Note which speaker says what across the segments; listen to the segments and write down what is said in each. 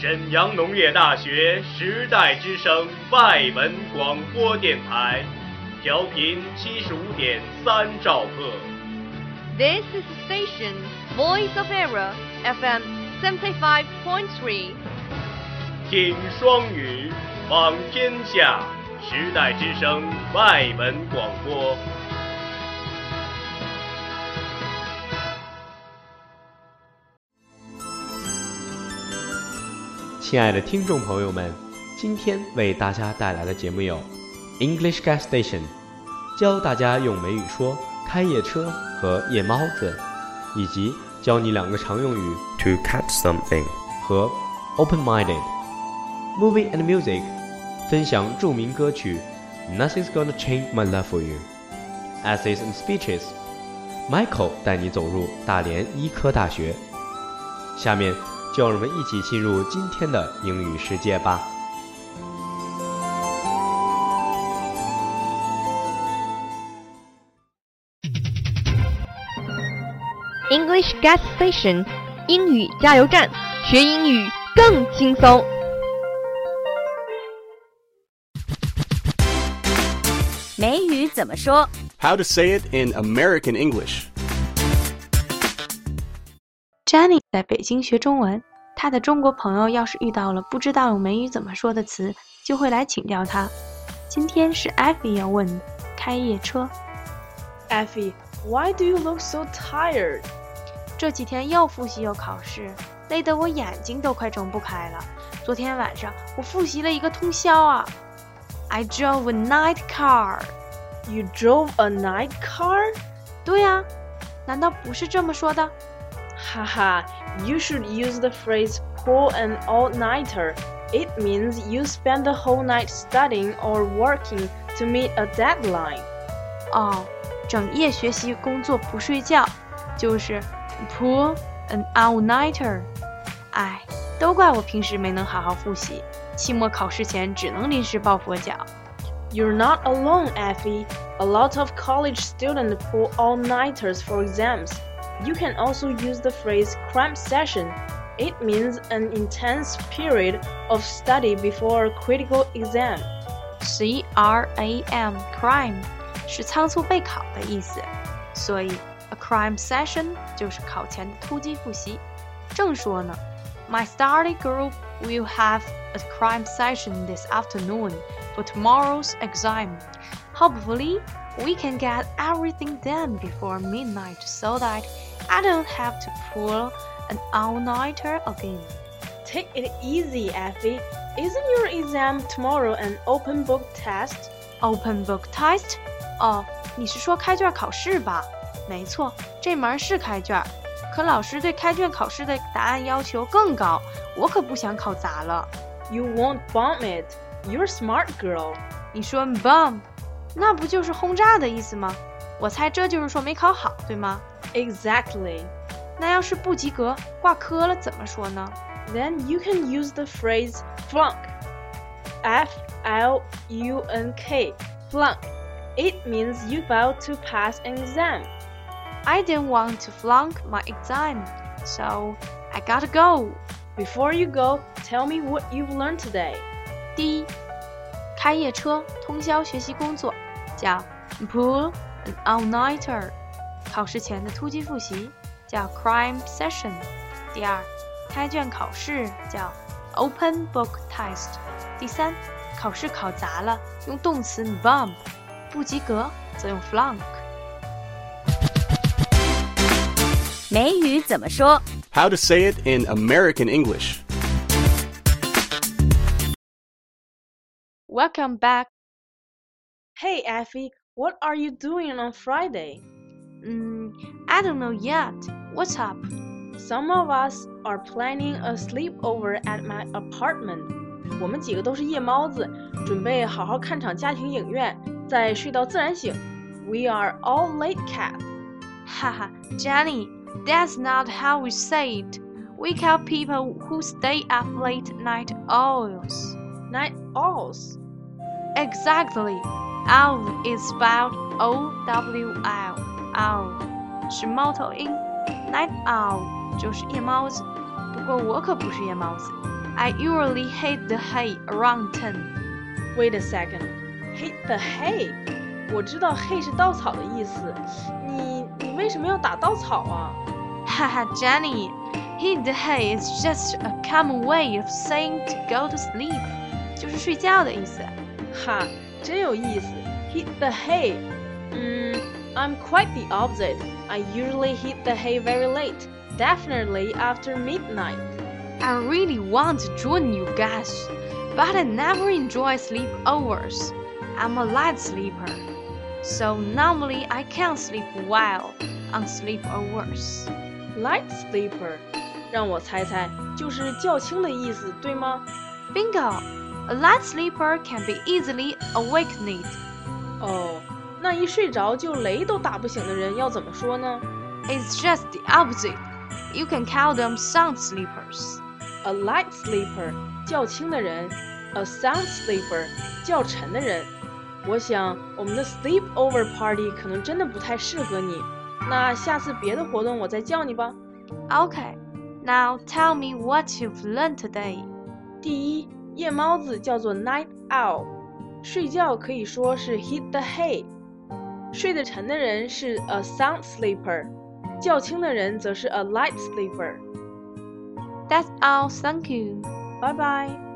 Speaker 1: 沈阳农业大学时代之声外文广播电台，调频七十五点三兆赫。
Speaker 2: This is the station Voice of Era FM seventy five point three
Speaker 1: 听双语，望天下，时代之声外文广播。
Speaker 3: 亲爱的听众朋友们，今天为大家带来的节目有 English Gas Station，教大家用美语说开夜车和夜猫子，以及教你两个常用语
Speaker 4: to catch something.
Speaker 3: 和 open-minded。Movie and music，分享著名歌曲 Nothing's Gonna Change My Love for You。Essays and speeches，Michael 带你走入大连医科大学。下面就让我们一起进入今天的英语世界吧。
Speaker 2: English Gas Station 英语加油站，学英语更轻松。
Speaker 5: 美语怎么说
Speaker 6: ？How to say it in American English.
Speaker 7: Jenny 在北京学中文，她的中国朋友要是遇到了不知道用美语怎么说的词，就会来请教他。今天是 Effie 要问的开夜车。
Speaker 8: Effie, why do you look so tired?
Speaker 7: 这几天又复习又考试，累得我眼睛都快睁不开了。昨天晚上我复习了一个通宵啊。I drove a night car。
Speaker 8: You drove a night car?
Speaker 7: 对呀、难道不是这么说的？
Speaker 8: Haha, you should use the phrase pull an all-nighter. It means you spend the whole night studying or working to meet a deadline.
Speaker 7: 哦，整夜学习工作不睡觉，就是 pull an all-nighter。哎，都怪我平时没能好好复习，期末考试前只能临时抱佛脚。
Speaker 8: You're not alone, Effie. A lot of college students pull all-nighters for exams. You can also use the phrase cram session. It means an intense period of study before a critical exam.
Speaker 7: C R A M crime 是仓促备考的意思，所以 a crime session 就是考前的突击复习。正说呢，My study group will have a crime session this afternoon for tomorrow's exam. Hopefully, we can get everything done before midnight so that I don't have to pull an all-nighter again.
Speaker 8: Take it easy, Effie. Isn't your exam tomorrow an open book test?
Speaker 7: Open book test？哦，你是说开卷考试吧？没错，这门是开卷，可老师对开卷考试的答案要求更高，我可不想考砸了。
Speaker 8: You won't bomb it. You're a smart girl.
Speaker 7: 你说 bomb，那不就是轰炸的意思吗？ 我猜这就是说没考好，对吗？
Speaker 8: Exactly.
Speaker 7: 那要是不及格、挂科了怎么说呢？
Speaker 8: Then you can use the phrase flunk. F L U N K. Flunk. It means you failed to pass an exam.
Speaker 7: I didn't want to flunk my exam, so I gotta go.
Speaker 8: Before you go, tell me what you've learned today.
Speaker 7: 第一，开夜车、通宵学习工作叫 pull an all-nighter，考试前的突击复习叫 crime session。第二，开卷考试叫 open book test。第三，考试考砸了用动词 bomb，不及格则用 flunk。
Speaker 5: 美语怎么说？
Speaker 6: How to say it in American English.
Speaker 7: Welcome back.
Speaker 8: Hey, Effie, what are you doing on Friday?
Speaker 7: Mm, I don't know yet. What's up?
Speaker 8: Some of us are planning a sleepover at my apartment. 我们几个都是夜猫子，准备好好看场家庭影院，再睡到自然醒。We are all late cats.
Speaker 7: Haha, Jenny, that's not how we say it. We call people who stay up late night owls.
Speaker 8: Night owls.
Speaker 7: Exactly. Owl is spelled O W L. Owl 是猫头鹰，Night owl 就是夜猫子。不过我可不是夜猫子。 I usually hit the hay around ten.
Speaker 9: Wait a second, hit the hay。我知道 hay 是稻草的意思，你你为什么要打稻草啊？
Speaker 7: 哈哈，Jenny, hit the hay is just a common way of saying to go to sleep，就是睡觉的意思。
Speaker 9: 哈， 真有意思，hit the hay。嗯，I'm quite the opposite. I usually hit the hay very late, definitely after midnight.
Speaker 7: I really want to join you guys, but I never enjoy sleepovers. I'm a light sleeper, so normally I can't sleep well on sleepovers.
Speaker 9: Light sleeper，让我猜猜，就是较轻的意思，对吗
Speaker 7: Bingo! A light sleeper can be easily awakened.
Speaker 9: 哦，那一睡着就雷都打不醒的人要怎么说呢
Speaker 7: It's just the opposite. You can call them sound sleepers.
Speaker 9: ？A light sleeper，较轻的人；a sound sleeper，较沉的人。我想我们的 sleepover party 可能真的不太适合你。那下次别的活动我再叫你吧。
Speaker 7: Okay, now tell me what you've learned today.
Speaker 9: 第一， 夜猫子叫做 night owl，睡觉可以说是 hit the hay，睡得沉的人是 a sound sleeper，较轻的人则是 a light sleeper。
Speaker 7: That's all, thank you.
Speaker 9: 拜拜。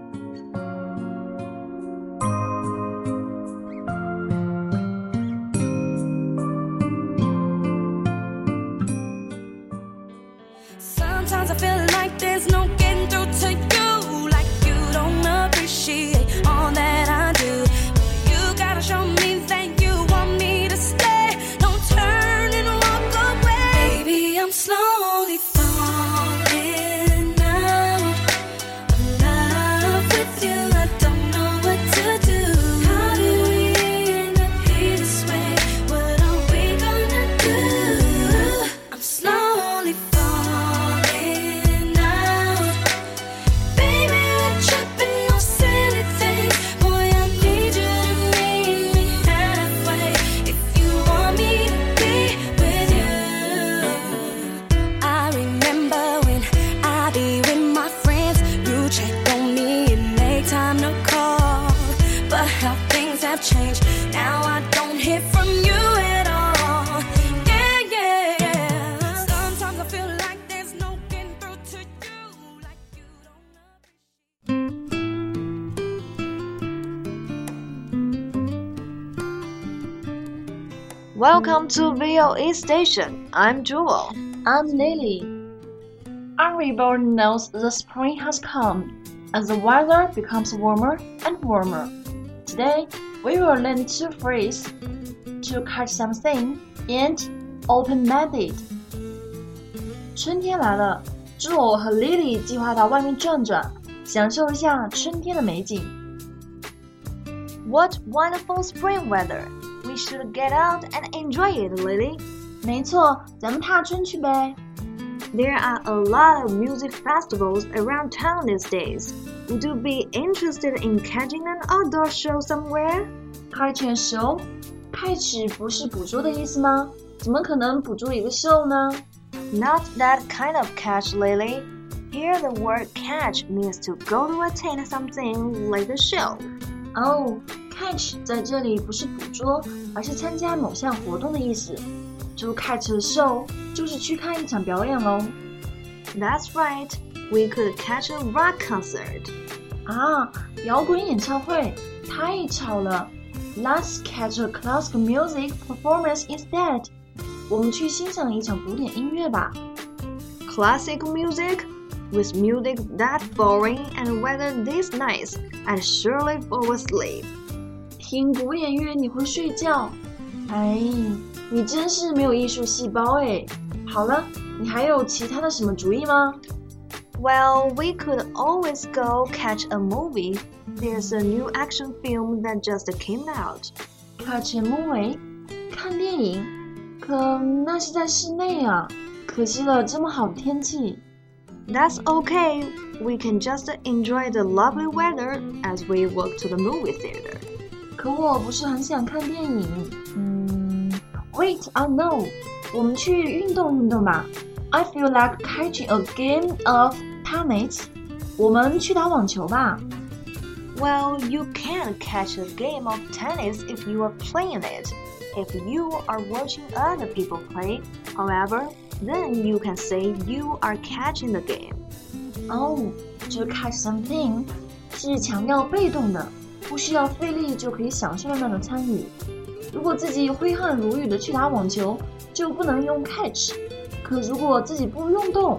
Speaker 10: Welcome to VOE Station. I'm Jewel.
Speaker 11: I'm Lily. Everybody knows the spring has come as the weather becomes warmer and warmer. Today, we will learn two phrases to catch something and open-minded. 春天来了，Joe 和 Lily 计划到外面转转，享受一下春天的美景。
Speaker 10: What wonderful spring weather! We should get out and enjoy it, Lily.
Speaker 11: 没错，咱们踏春去呗。
Speaker 10: There are a lot of music festivals around town these days. Would you be interested in catching an outdoor show somewhere?
Speaker 11: Catch a show，开始不是捕捉的意思吗？怎么可能捕捉一个 show 呢？
Speaker 10: Not that kind of catch, Lily. Here, the word catch means to go to attend something like a show.
Speaker 11: 哦、c a t c h 在这里不是捕捉，而是参加某项活动的意思。To catch a show 就是去看一场表演喽。
Speaker 10: That's right. We could catch a rock concert.
Speaker 11: 啊，摇滚演唱会太吵了。Let's catch a classical music performance instead. 我们去欣赏一场古典音乐吧。
Speaker 10: Classical music? With music that boring and weather this nice, I'd surely fall asleep.
Speaker 11: 听古典乐你会睡觉？哎，你真是没有艺术细胞哎。好了，你还有其他的什么主意吗？
Speaker 10: Well, we could always go catch a movie. There's a new action film that just came out.
Speaker 11: Catch a movie，看电影，可那是在室内啊，可惜了这么好的天气。
Speaker 10: That's okay. We can just enjoy the lovely weather as we walk to the movie theater.
Speaker 11: 可我不是很想看电影。嗯，Wait, I know，我们去运动运动吧。I feel like catching a game of tennis. 我们去打网球吧。
Speaker 10: Well, you can't catch a game of tennis if you are playing it. If you are watching other people play, however, then you can say you are catching the game.
Speaker 11: 哦，这 catch something 是强调被动的，不需要费力就可以享受的那种参与。如果自己挥汗如雨的去打网球，就不能用 catch。可如果自己不用动，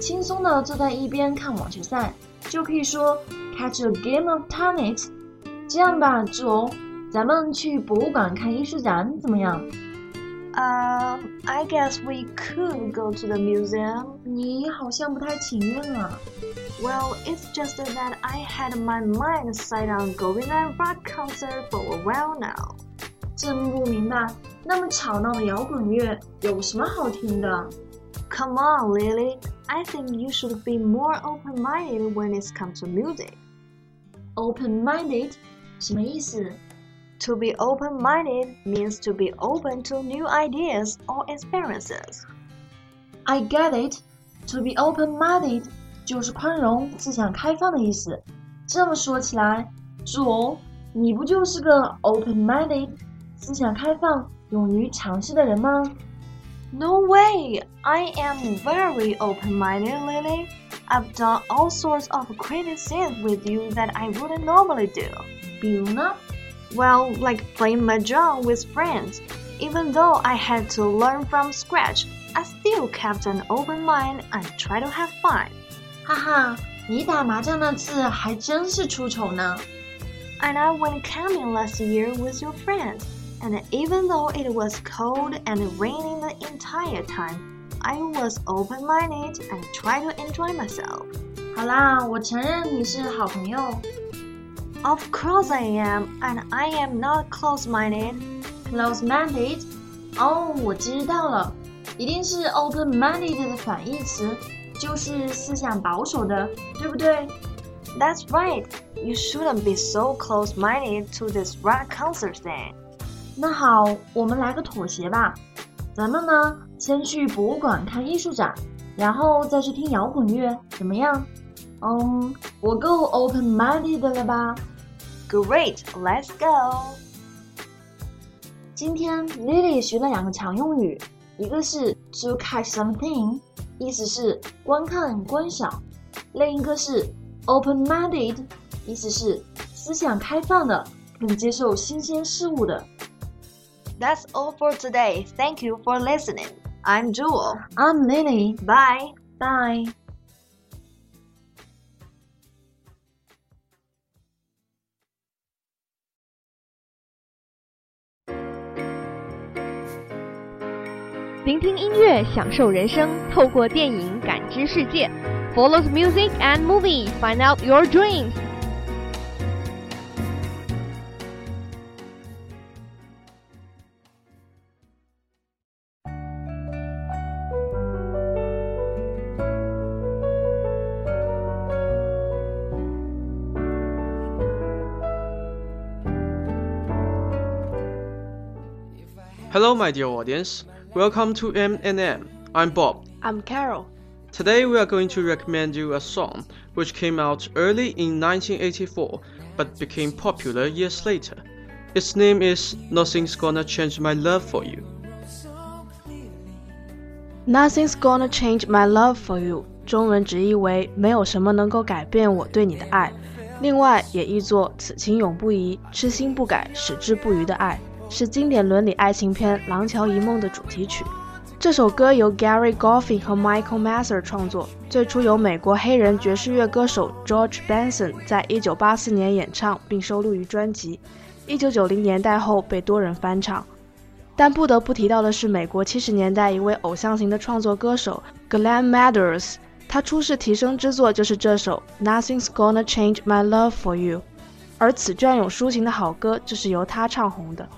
Speaker 11: 轻松的坐在一边看网球赛，就可以说 catch a game of tennis。这样吧，主，咱们去博物馆看艺术展怎么样？
Speaker 10: Um, I guess we could go to the museum.
Speaker 11: 你好像不太情愿啊。
Speaker 10: Well, it's just that I had my mind set on going to a rock concert for a while now.
Speaker 11: 真不明白，那么吵闹的摇滚乐有什么好听的？
Speaker 10: Come on, Lily. I think you should be more open-minded when it comes to music.
Speaker 11: Open-minded 什么意思？
Speaker 10: To be open-minded means to be open to new ideas or experiences.
Speaker 11: I get it. To be open-minded 就是宽容、思想开放的意思。这么说起来，主，你不就是个 open-minded 思想开放、勇于尝试的人吗？
Speaker 10: No way! I am very open-minded, Lily. I've done all sorts of crazy things with you that I wouldn't normally do.
Speaker 11: 比如呢？
Speaker 10: Well, like playing mahjong with friends. Even though I had to learn from scratch, I still kept an open mind and tried to have fun.
Speaker 11: 哈哈，你打麻将那次还真是出丑呢。
Speaker 10: And I went camping last year with your friends. And even though it was cold and raining the entire time, I was open-minded and tried to enjoy myself.
Speaker 11: 好啦，我承认你是好朋友。
Speaker 10: Of course I am, and I am not close-minded.
Speaker 11: Close-minded，哦，我知道了，一定是 open-minded 的反义词，就是思想保守的，对不对
Speaker 10: ？That's right. You shouldn't be so close-minded to this rock concert thing.
Speaker 11: 那好，我们来个妥协吧。咱们呢，先去博物馆看艺术展，然后再去听摇滚乐，怎么样？嗯，我够 open-minded 了吧？
Speaker 10: Great, let's go.
Speaker 11: 今天 Lily 学了两个常用语，一个是 to catch something，意思是观看、观赏；另一个是 open-minded，意思是思想开放的，可以接受新鲜事物的。
Speaker 10: That's all for today. Thank you for listening. I'm Jewel.
Speaker 11: I'm Lily.
Speaker 10: Bye.
Speaker 11: Bye. “
Speaker 2: 聆听音乐，享受人生，透过电影感知世界。Follow the music and movie, find out your dreams.
Speaker 12: Hello, my dear audience. Welcome to M&M. I'm Bob.
Speaker 13: I'm Carol.
Speaker 12: Today we are going to recommend you a song which came out early in 1984 but became popular years later. Its name is Nothing's Gonna Change My Love for You.
Speaker 13: Nothing's gonna change my love for you，中文直译为“没有什么能够改变我对你的爱”，另外也译作“此情永不移，痴心不改，矢志不渝的爱”， 是经典伦理爱情片《廊桥遗梦》的主题曲。这首歌由 Gary Goffin 和 Michael Masser 创作，最初由美国黑人爵士乐歌手 George Benson 在1984年演唱并收录于专辑，1990年代后被多人翻唱。但不得不提到的是，美国七十年代一位偶像型的创作歌手 Glenn Medeiros，他出世提升之作就是这首 Nothing's Gonna Change My Love for You，而此隽永抒情的好歌就是由他唱红的。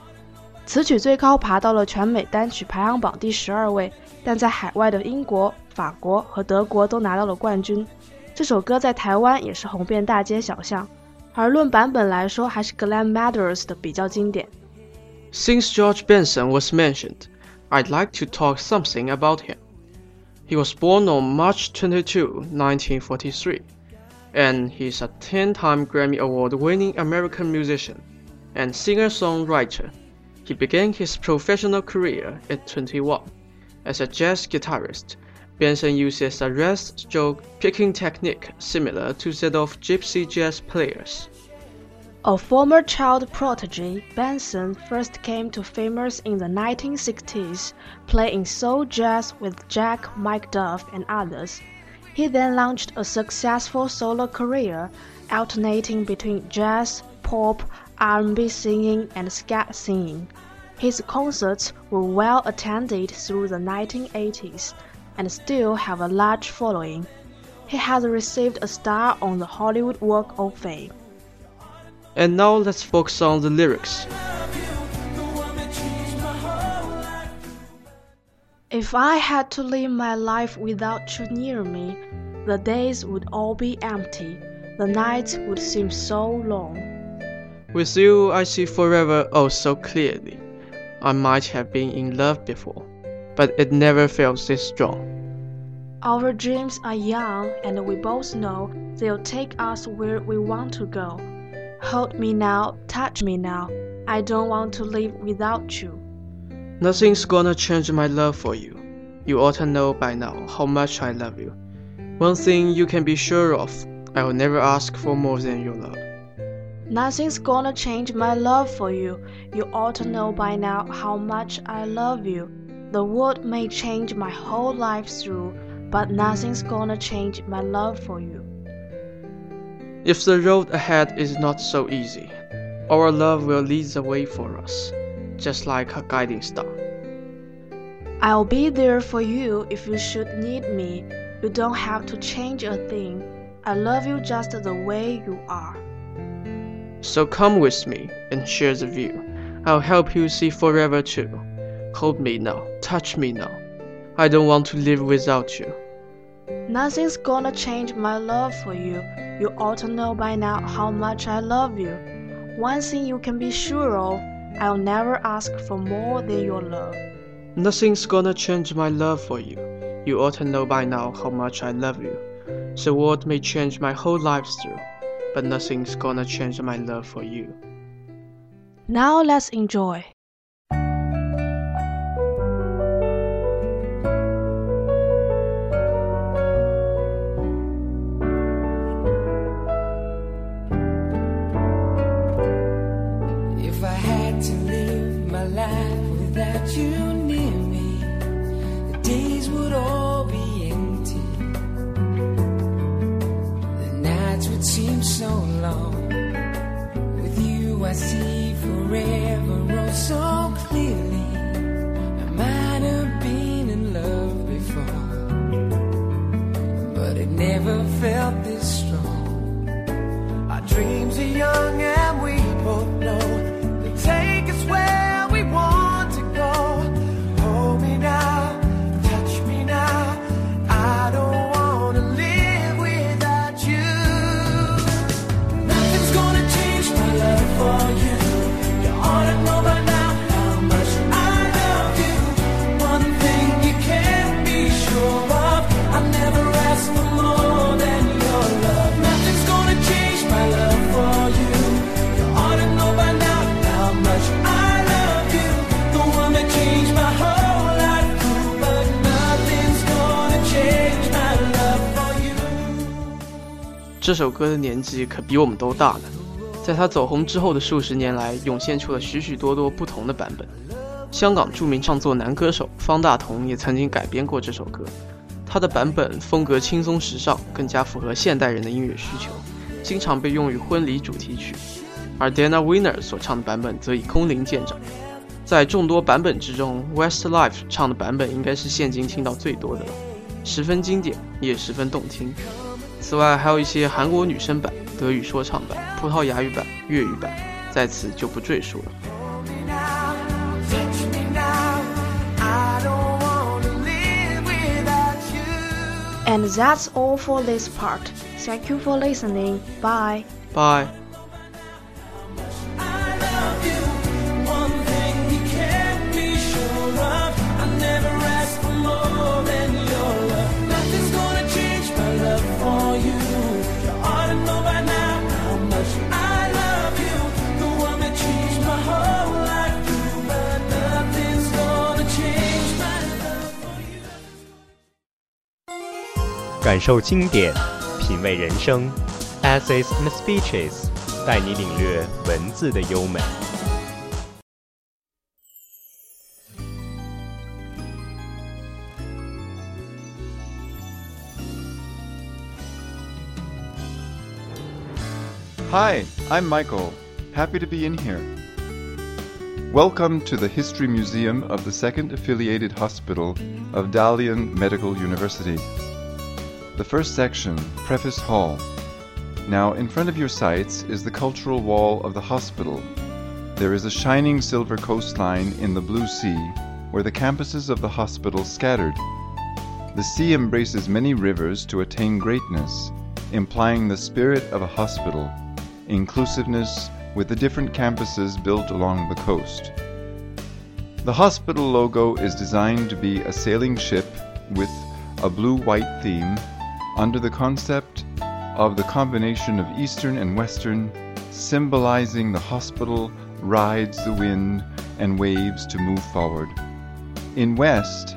Speaker 13: 此曲最高爬到了全美单曲排行榜第十二位，但在海外的英国、法国和德国都拿到了冠军。这首歌在台湾也是红遍大街小巷，而论版本来说，还是 Glenn Medeiros 的比较经典。
Speaker 12: Since George Benson was mentioned, I'd like to talk something about him. He was born on March 22, 1943. and he's a 10 time Grammy Award winning American musician and singer songwriter. He began his professional career at 21 as a jazz guitarist. Benson uses a rest stroke picking technique similar to that of gypsy jazz players.
Speaker 13: A former child prodigy, Benson first came to famous in the 1960s, playing soul jazz with Jack McDuff and others. He then launched a successful solo career, alternating between jazz, pop, R&B singing, and scat singing. His concerts were well attended through the 1980s and still have a large following. He has received a star on the Hollywood Walk of Fame.
Speaker 12: And now let's focus on the lyrics.
Speaker 13: If I had to live my life without you near me, the days would all be empty, the nights would seem so long.
Speaker 12: With you, I see forever oh so clearly. I might have been in love before, but it never felt this strong.
Speaker 13: Our dreams are young, and we both know they'll take us where we want to go. Hold me now, touch me now. I don't want to live without you.
Speaker 12: Nothing's gonna change my love for you. You ought to know by now how much I love you. One thing you can be sure of I will never ask for more than your love.
Speaker 13: Nothing's gonna change my love for you. You ought to know by now how much I love you. The world may change my whole life through, but nothing's gonna change my love for you.
Speaker 12: If the road ahead is not so easy, our love will lead the way for us, just like a guiding star.
Speaker 13: I'll be there for you if you should need me. You don't have to change a thing. I love you just the way you are.
Speaker 12: So come with me and share the view. I'll help you see forever too. Hold me now, touch me now. I don't want to live without you.
Speaker 13: Nothing's gonna change my love for you. You ought to know by now how much I love you. One thing you can be sure of I'll never ask for more than your love.
Speaker 12: Nothing's gonna change my love for you. You ought to know by now how much I love you. The world may change my whole life through, but nothing's gonna change my love for you.
Speaker 13: Now let's enjoy.
Speaker 14: Would so long. With you, I see forever oh so
Speaker 12: 这首歌的年纪可比我们都大呢。在他走红之后的数十年来，涌现出了许许多多不同的版本。香港著名唱作男歌手方大同也曾经改编过这首歌，他的版本风格轻松时尚，更加符合现代人的音乐需求，经常被用于婚礼主题曲。而 Dana Winner 所唱的版本则以空灵见长。在众多版本之中，Westlife 唱的版本应该是现今听到最多的了，十分经典，也十分动听。此外，还有一些韩国女生版、德语说唱版、葡萄牙语版、粤语版，在此就不赘述了。
Speaker 13: And that's all for this part. Thank you for listening. Bye.
Speaker 12: Bye.
Speaker 3: 感受经典，品味人生，essays and speeches，带你领略文字的优美。
Speaker 15: Hi, I'm Michael. Happy to be in here. Welcome to the History Museum of the Second Affiliated Hospital of Dalian Medical University. The first section, Preface Hall. Now, in front of your sights is the cultural wall of the hospital. There is a shining silver coastline in the blue sea where the campuses of the hospital scattered. The sea embraces many rivers to attain greatness, implying the spirit of a hospital, inclusiveness with the different campuses built along the coast. The hospital logo is designed to be a sailing ship with a blue white theme under the concept of the combination of Eastern and Western, symbolizing the hospital rides the wind and waves to move forward. In West,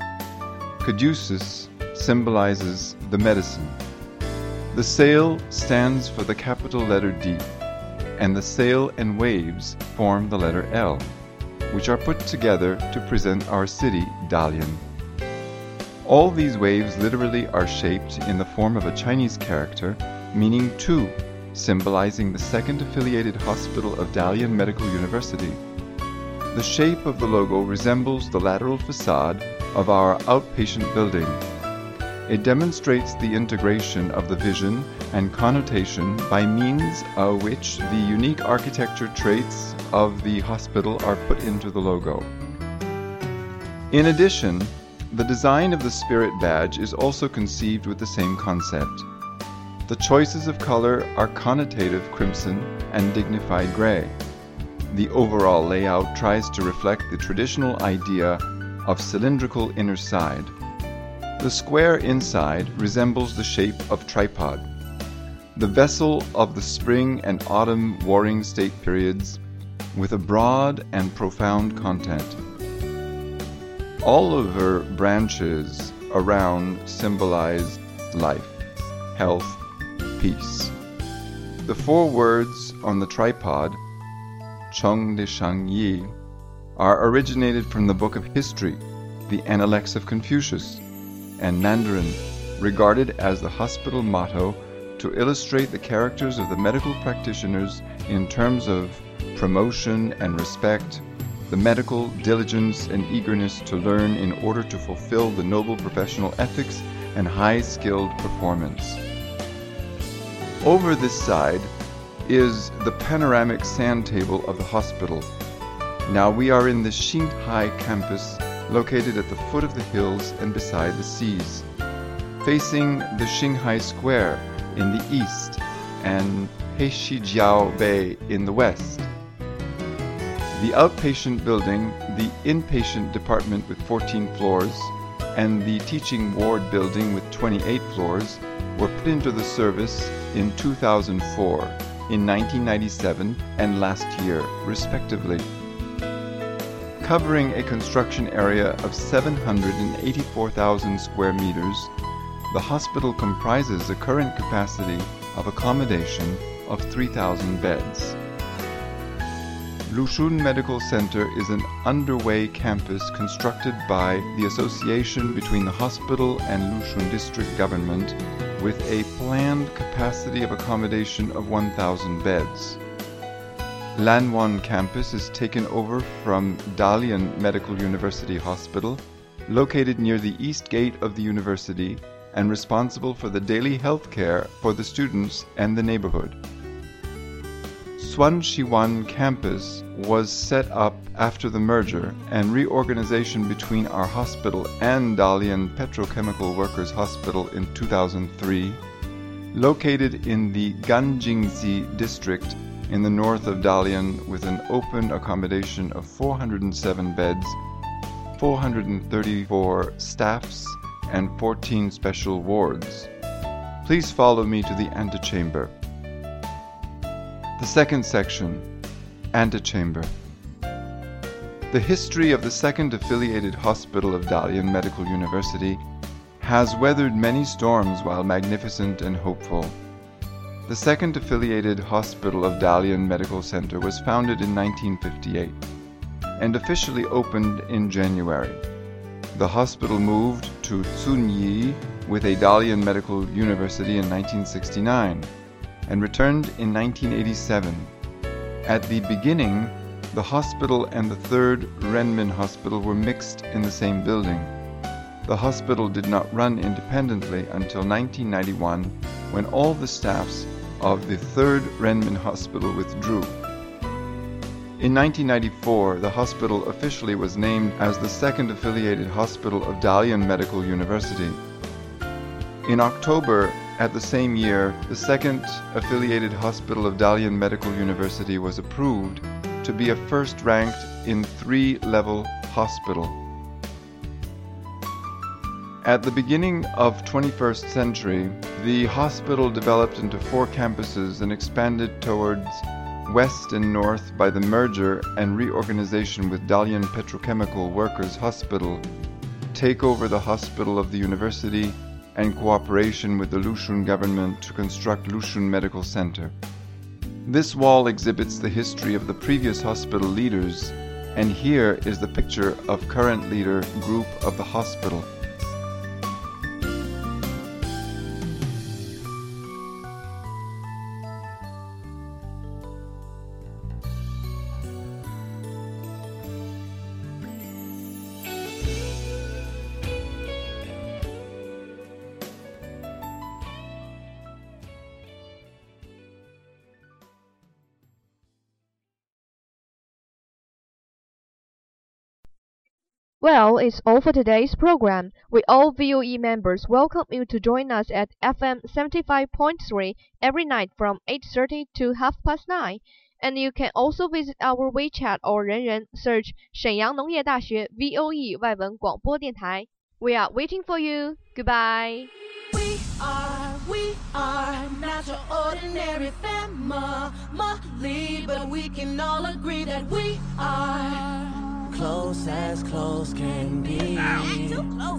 Speaker 15: caduceus symbolizes the medicine. The sail stands for the capital letter D, and the sail and waves form the letter L, which are put together to present our city, Dalian. All these waves literally are shaped in the form of a Chinese character meaning two, symbolizing the second affiliated hospital of Dalian Medical University. The shape of the logo resembles the lateral facade of our outpatient building. It demonstrates the integration of the vision and connotation by means of which the unique architecture traits of the hospital are put into the logo. In addition, the design of the Spirit Badge is also conceived with the same concept. The choices of color are connotative crimson and dignified gray. The overall layout tries to reflect the traditional idea of cylindrical inner side. The square inside resembles the shape of tripod. The vessel of the spring and autumn warring state periods with a broad and profound content. All of her branches around symbolize life, health, peace. The four words on the tripod, Chong de Shang Yi, are originated from the Book of History, the Analects of Confucius, and Mandarin, regarded as the hospital motto to illustrate the characters of the medical practitioners in terms of promotion and respect, the medical diligence and eagerness to learn in order to fulfill the noble professional ethics and high skilled performance. Over this side is the panoramic sand table of the hospital. Now we are in the Xinghai campus, located at the foot of the hills and beside the seas, facing the Xinghai Square in the east and Heishijiao Bay in the west. The outpatient building, the inpatient department with 14 floors, and the teaching ward building with 28 floors were put into the service in 2004, in 1997, and last year, respectively. Covering a construction area of 784,000 square meters, the hospital comprises a current capacity of accommodation of 3,000 beds. Lushun Medical Center is an underway campus constructed by the association between the hospital and Lushun district government with a planned capacity of accommodation of 1,000 beds. Lanwan campus is taken over from Dalian Medical University Hospital, located near the east gate of the university and responsible for the daily health care for the students and the neighborhood. Suanshiwan campus was set up after the merger and reorganization between our hospital and Dalian Petrochemical Workers Hospital in 2003, located in the Ganjingzi district in the north of Dalian with an open accommodation of 407 beds, 434 staffs, and 14 special wards. Please follow me to the antechamber. The second section, Antechamber. The history of the second affiliated hospital of Dalian Medical University has weathered many storms while magnificent and hopeful. The second affiliated hospital of Dalian Medical Center was founded in 1958 and officially opened in January. The hospital moved to Tsunyi with a Dalian Medical University in 1969 and returned in 1987. At the beginning, the hospital and the third Renmin Hospital were mixed in the same building. The hospital did not run independently until 1991 when all the staffs of the third Renmin Hospital withdrew. In 1994, the hospital officially was named as the second affiliated hospital of Dalian Medical University. In October at the same year, the second affiliated hospital of Dalian Medical University was approved to be a first ranked in three level hospital. At the beginning of 21st century, the hospital developed into four campuses and expanded towards west and north by the merger and reorganization with Dalian Petrochemical Workers Hospital, takeover the hospital of the university, and cooperation with the Lushun government to construct Lushun Medical Center. This wall exhibits the history of the previous hospital leaders, and here is the picture of current leader group of the hospital.
Speaker 2: Well, it's all for today's program. We all VOE members welcome you to join us at FM 75.3 every night from 8:30 to half past 9. And you can also visit our WeChat or 人人 search 沈阳农业大学 VOE 外文广播电台. We are waiting for you. Goodbye.
Speaker 14: We are, we are not your ordinary family, but we can all agree that we are close as close can be.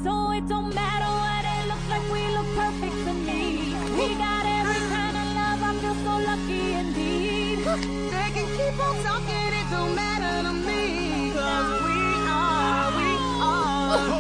Speaker 4: So it don't matter what it looks like, we look perfect to me. We got every kind of love, I feel so lucky indeed.
Speaker 14: They can keep on talking, it don't matter to me. Cause we are, we are.